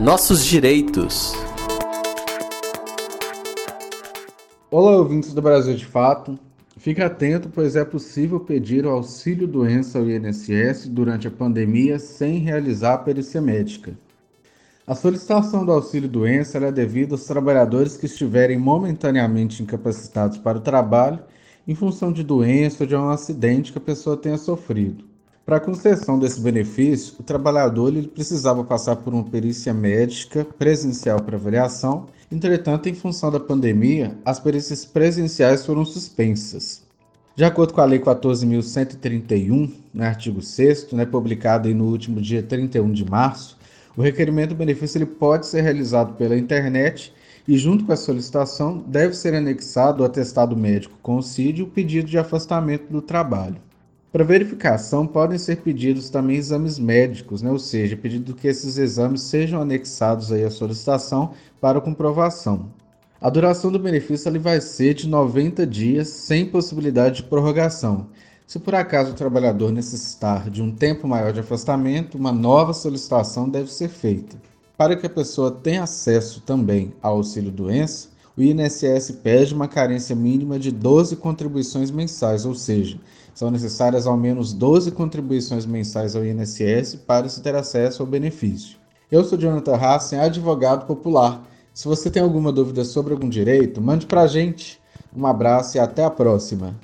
Nossos direitos. Olá, ouvintes do Brasil de Fato. Fique atento, pois é possível pedir o auxílio doença ao INSS durante a pandemia sem realizar a perícia médica. A solicitação do auxílio doença é devida aos trabalhadores que estiverem momentaneamente incapacitados para o trabalho em função de doença ou de um acidente que a pessoa tenha sofrido. Para a concessão desse benefício, o trabalhador ele precisava passar por uma perícia médica presencial para avaliação. Entretanto, em função da pandemia, as perícias presenciais foram suspensas. De acordo com a Lei 14.131, no artigo 6, né, publicado no último dia 31 de março, o requerimento do benefício ele pode ser realizado pela internet e, junto com a solicitação, deve ser anexado o atestado médico com o CID e o pedido de afastamento do trabalho. Para verificação, podem ser pedidos também exames médicos, né? ou seja, pedido que esses exames sejam anexados aí à solicitação para comprovação. A duração do benefício ele vai ser de 90 dias, sem possibilidade de prorrogação. Se por acaso o trabalhador necessitar de um tempo maior de afastamento, uma nova solicitação deve ser feita. Para que a pessoa tenha acesso também ao auxílio doença, o INSS pede uma carência mínima de 12 contribuições mensais, ou seja, são necessárias ao menos 12 contribuições mensais ao INSS para se ter acesso ao benefício. Eu sou Jonathan Hassen, advogado popular. Se você tem alguma dúvida sobre algum direito, mande para a gente. Um abraço e até a próxima.